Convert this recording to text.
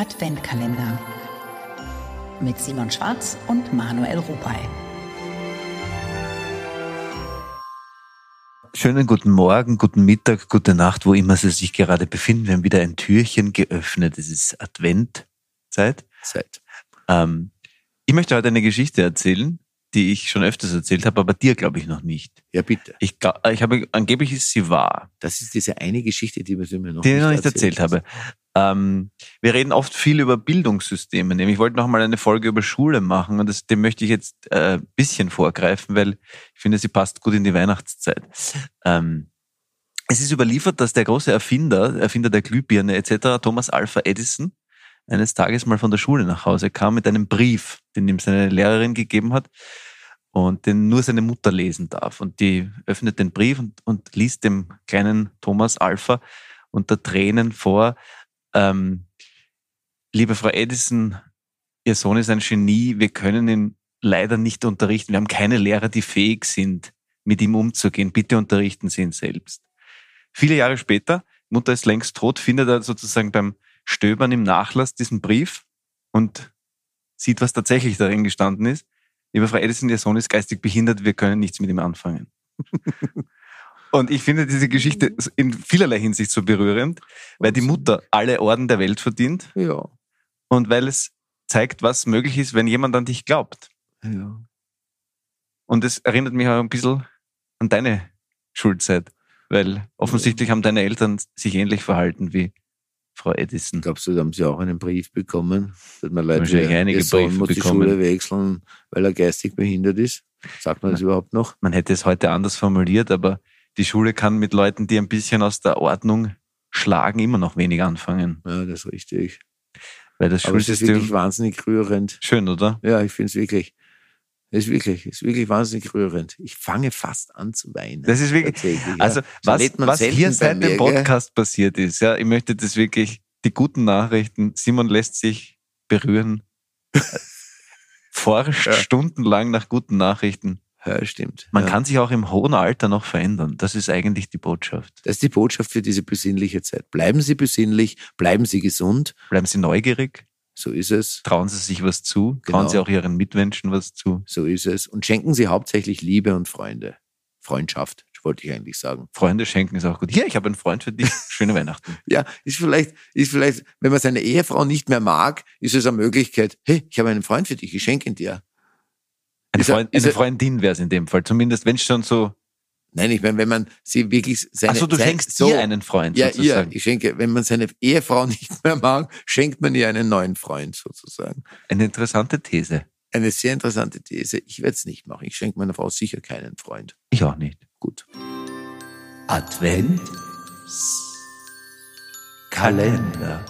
Adventkalender mit Simon Schwarz und Manuel Rupay. Schönen guten Morgen, guten Mittag, gute Nacht, wo immer Sie sich gerade befinden. Wir haben wieder ein Türchen geöffnet. Es ist Adventzeit. Zeit. Ähm, ich möchte heute eine Geschichte erzählen, die ich schon öfters erzählt habe, aber dir glaube ich noch nicht. Ja, bitte. Ich, ich habe angeblich ist sie wahr, Das ist diese eine Geschichte, die wir mir noch die ich nicht, noch nicht erzählt habe. Ähm, wir reden oft viel über Bildungssysteme. Nämlich ich wollte noch mal eine Folge über Schule machen und das, dem möchte ich jetzt äh, ein bisschen vorgreifen, weil ich finde, sie passt gut in die Weihnachtszeit. Ähm, es ist überliefert, dass der große Erfinder, Erfinder der Glühbirne etc., Thomas Alpha Edison, eines Tages mal von der Schule nach Hause kam mit einem Brief, den ihm seine Lehrerin gegeben hat und den nur seine Mutter lesen darf. Und die öffnet den Brief und, und liest dem kleinen Thomas Alpha unter Tränen vor, ähm, liebe Frau Edison, Ihr Sohn ist ein Genie, wir können ihn leider nicht unterrichten. Wir haben keine Lehrer, die fähig sind, mit ihm umzugehen. Bitte unterrichten Sie ihn selbst. Viele Jahre später, Mutter ist längst tot, findet er sozusagen beim Stöbern im Nachlass diesen Brief und sieht, was tatsächlich darin gestanden ist. Liebe Frau Edison, Ihr Sohn ist geistig behindert, wir können nichts mit ihm anfangen. und ich finde diese Geschichte in vielerlei Hinsicht so berührend, weil die Mutter alle Orden der Welt verdient Ja, und weil es zeigt, was möglich ist, wenn jemand an dich glaubt. ja. Und es erinnert mich auch ein bisschen an deine Schulzeit, weil offensichtlich haben deine Eltern sich ähnlich verhalten wie Frau Edison. Glaubst du, da haben sie auch einen Brief bekommen? Dass man Leute, Wahrscheinlich einige Briefe muss die bekommen. Schule wechseln, weil er geistig behindert ist. Sagt man das überhaupt noch? Man hätte es heute anders formuliert, aber die Schule kann mit Leuten, die ein bisschen aus der Ordnung schlagen, immer noch wenig anfangen. Ja, das ist richtig. Weil das Aber es ist wirklich Schulsystem, wahnsinnig rührend. schön, oder? Ja, ich finde es wirklich. Es ist wirklich, es ist wirklich wahnsinnig rührend. Ich fange fast an zu weinen. Das ist wirklich, ja. also So was, was hier seit mir, dem gell? Podcast passiert ist, ja, ich möchte das wirklich, die guten Nachrichten, Simon lässt sich berühren, forscht Ja. stundenlang nach guten Nachrichten. Ja, stimmt. Man ja. kann sich auch im hohen Alter noch verändern. Das ist eigentlich die Botschaft. Das ist die Botschaft für diese besinnliche Zeit. Bleiben Sie besinnlich, bleiben Sie gesund. Bleiben Sie neugierig, So ist es. trauen Sie sich was zu, trauen Genau. Sie auch Ihren Mitmenschen was zu. So ist es. Und schenken Sie hauptsächlich Liebe und Freunde. Freundschaft, wollte ich eigentlich sagen. Freunde schenken ist auch gut. Hier, ich habe einen Freund für dich. Schöne Weihnachten. Ja, ist vielleicht, ist vielleicht, wenn man seine Ehefrau nicht mehr mag, ist es eine Möglichkeit, hey, ich habe einen Freund für dich, ich schenke ihn dir. Eine, Freund, eine Freundin wäre es in dem Fall. Zumindest wenn es schon so. Nein, ich meine, wenn man sie wirklich seine Achso, du sein- schenkst so, ihr einen Freund Ja, sozusagen. Ich schenke, wenn man seine Ehefrau nicht mehr mag, schenkt man ihr einen neuen Freund sozusagen. Eine interessante These. Eine sehr interessante These. Ich werde es nicht machen. Ich schenke meiner Frau sicher keinen Freund. Ich auch nicht. Gut. Advent Kalender.